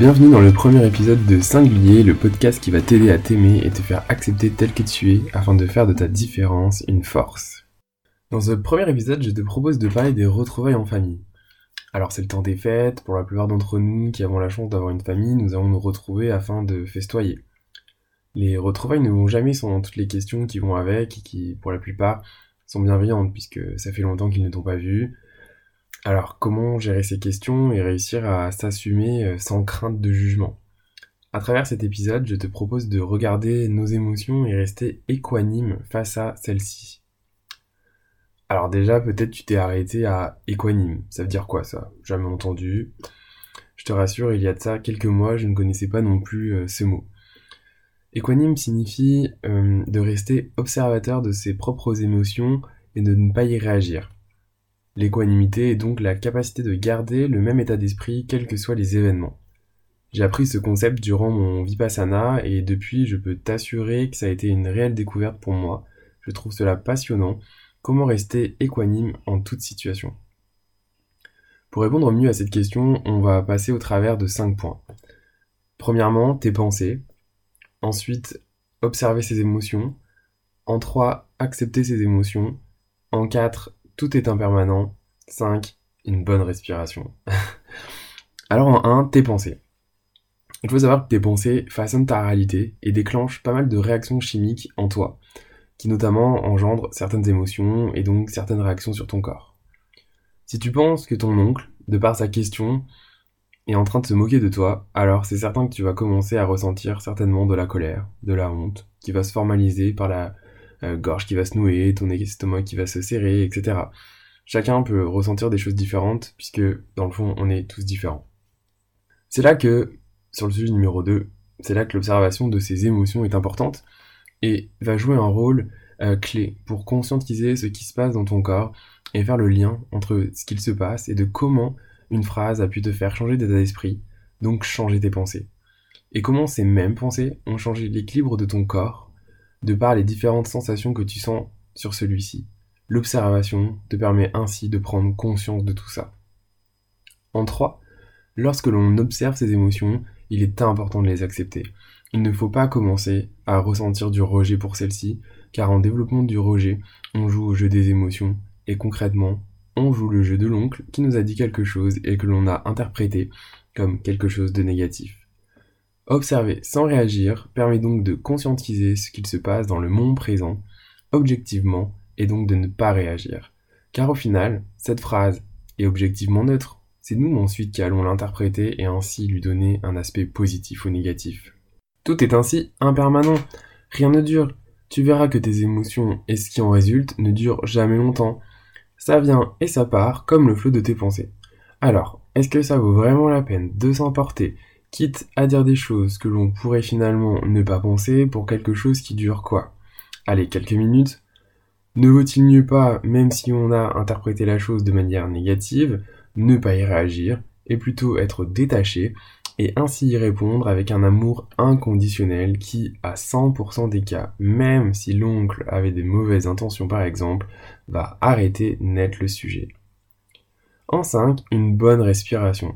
Bienvenue dans le premier épisode de Singulier, le podcast qui va t'aider à t'aimer et te faire accepter tel que tu es afin de faire de ta différence une force. Dans ce premier épisode, je te propose de parler des retrouvailles en famille. Alors c'est le temps des fêtes, pour la plupart d'entre nous qui avons la chance d'avoir une famille, nous allons nous retrouver afin de festoyer. Les retrouvailles ne vont jamais sans toutes les questions qui vont avec et qui, pour la plupart, sont bienveillantes puisque ça fait longtemps qu'ils ne t'ont pas vu, alors, comment gérer ces questions et réussir à s'assumer euh, sans crainte de jugement? À travers cet épisode, je te propose de regarder nos émotions et rester équanime face à celles-ci. Alors déjà, peut-être tu t'es arrêté à équanime. Ça veut dire quoi ça? Jamais entendu. Je te rassure, il y a de ça quelques mois, je ne connaissais pas non plus euh, ce mot. Équanime signifie euh, de rester observateur de ses propres émotions et de ne pas y réagir. L'équanimité est donc la capacité de garder le même état d'esprit quels que soient les événements. J'ai appris ce concept durant mon Vipassana et depuis je peux t'assurer que ça a été une réelle découverte pour moi. Je trouve cela passionnant. Comment rester équanime en toute situation? Pour répondre mieux à cette question, on va passer au travers de 5 points. Premièrement, tes pensées. Ensuite, observer ses émotions. En 3, accepter ses émotions. En 4, tout est impermanent. 5. Une bonne respiration. Alors en 1, tes pensées. Il faut savoir que tes pensées façonnent ta réalité et déclenchent pas mal de réactions chimiques en toi, qui notamment engendrent certaines émotions et donc certaines réactions sur ton corps. Si tu penses que ton oncle, de par sa question, est en train de se moquer de toi, alors c'est certain que tu vas commencer à ressentir certainement de la colère, de la honte, qui va se formaliser par la gorge qui va se nouer, ton estomac qui va se serrer, etc. Chacun peut ressentir des choses différentes, puisque dans le fond, on est tous différents. C'est là que, sur le sujet numéro 2, c'est là que l'observation de ces émotions est importante et va jouer un rôle euh, clé pour conscientiser ce qui se passe dans ton corps et faire le lien entre ce qu'il se passe et de comment une phrase a pu te faire changer d'état d'esprit, donc changer tes pensées. Et comment ces mêmes pensées ont changé l'équilibre de ton corps de par les différentes sensations que tu sens sur celui-ci. L'observation te permet ainsi de prendre conscience de tout ça. En 3, lorsque l'on observe ces émotions, il est important de les accepter. Il ne faut pas commencer à ressentir du rejet pour celles-ci, car en développement du rejet, on joue au jeu des émotions, et concrètement, on joue le jeu de l'oncle qui nous a dit quelque chose et que l'on a interprété comme quelque chose de négatif. Observer sans réagir permet donc de conscientiser ce qu'il se passe dans le monde présent, objectivement, et donc de ne pas réagir. Car au final, cette phrase est objectivement neutre. C'est nous ensuite qui allons l'interpréter et ainsi lui donner un aspect positif ou négatif. Tout est ainsi impermanent. Rien ne dure. Tu verras que tes émotions et ce qui en résulte ne durent jamais longtemps. Ça vient et ça part comme le flot de tes pensées. Alors, est-ce que ça vaut vraiment la peine de s'emporter quitte à dire des choses que l'on pourrait finalement ne pas penser pour quelque chose qui dure quoi? Allez, quelques minutes Ne vaut-il mieux pas, même si on a interprété la chose de manière négative, ne pas y réagir, et plutôt être détaché, et ainsi y répondre avec un amour inconditionnel qui, à 100% des cas, même si l'oncle avait des mauvaises intentions par exemple, va arrêter net le sujet? En 5, une bonne respiration.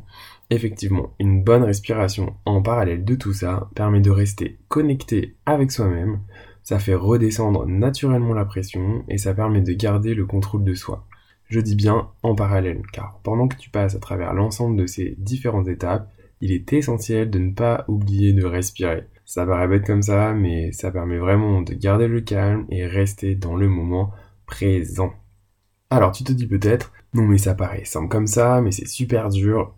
Effectivement, une bonne respiration en parallèle de tout ça permet de rester connecté avec soi-même, ça fait redescendre naturellement la pression et ça permet de garder le contrôle de soi. Je dis bien en parallèle, car pendant que tu passes à travers l'ensemble de ces différentes étapes, il est essentiel de ne pas oublier de respirer. Ça paraît bête comme ça, mais ça permet vraiment de garder le calme et rester dans le moment présent. Alors tu te dis peut-être, non mais ça paraît simple comme ça, mais c'est super dur.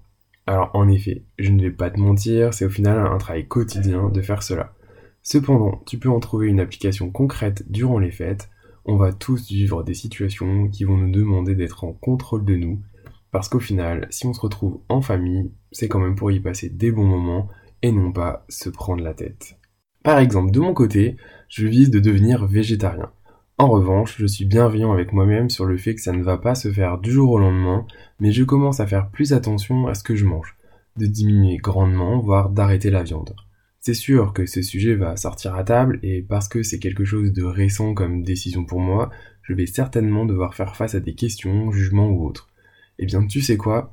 Alors en effet, je ne vais pas te mentir, c'est au final un travail quotidien de faire cela. Cependant, tu peux en trouver une application concrète durant les fêtes. On va tous vivre des situations qui vont nous demander d'être en contrôle de nous, parce qu'au final, si on se retrouve en famille, c'est quand même pour y passer des bons moments et non pas se prendre la tête. Par exemple, de mon côté, je vise de devenir végétarien. En revanche, je suis bienveillant avec moi-même sur le fait que ça ne va pas se faire du jour au lendemain, mais je commence à faire plus attention à ce que je mange, de diminuer grandement, voire d'arrêter la viande. C'est sûr que ce sujet va sortir à table, et parce que c'est quelque chose de récent comme décision pour moi, je vais certainement devoir faire face à des questions, jugements ou autres. Eh bien, tu sais quoi?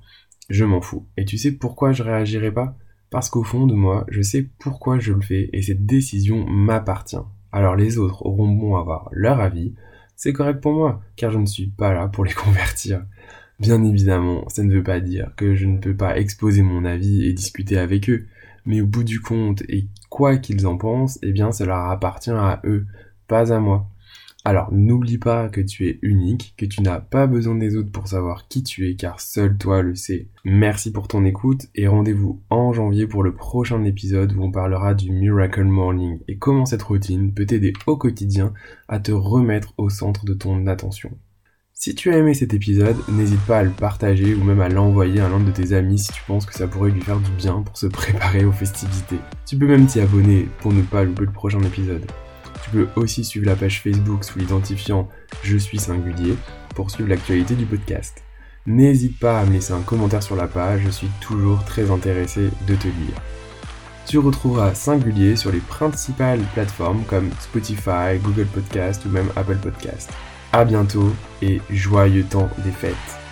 Je m'en fous. Et tu sais pourquoi je réagirai pas? Parce qu'au fond de moi, je sais pourquoi je le fais et cette décision m'appartient. Alors les autres auront bon à avoir leur avis, c'est correct pour moi, car je ne suis pas là pour les convertir. Bien évidemment, ça ne veut pas dire que je ne peux pas exposer mon avis et discuter avec eux, mais au bout du compte, et quoi qu'ils en pensent, eh bien leur appartient à eux, pas à moi. Alors n'oublie pas que tu es unique, que tu n'as pas besoin des autres pour savoir qui tu es car seul toi le sais. Merci pour ton écoute et rendez-vous en janvier pour le prochain épisode où on parlera du Miracle Morning et comment cette routine peut t'aider au quotidien à te remettre au centre de ton attention. Si tu as aimé cet épisode, n'hésite pas à le partager ou même à l'envoyer à l'un de tes amis si tu penses que ça pourrait lui faire du bien pour se préparer aux festivités. Tu peux même t'y abonner pour ne pas louper le prochain épisode. Tu peux aussi suivre la page Facebook sous l'identifiant Je suis singulier pour suivre l'actualité du podcast. N'hésite pas à me laisser un commentaire sur la page, je suis toujours très intéressé de te lire. Tu retrouveras Singulier sur les principales plateformes comme Spotify, Google Podcast ou même Apple Podcast. A bientôt et joyeux temps des fêtes.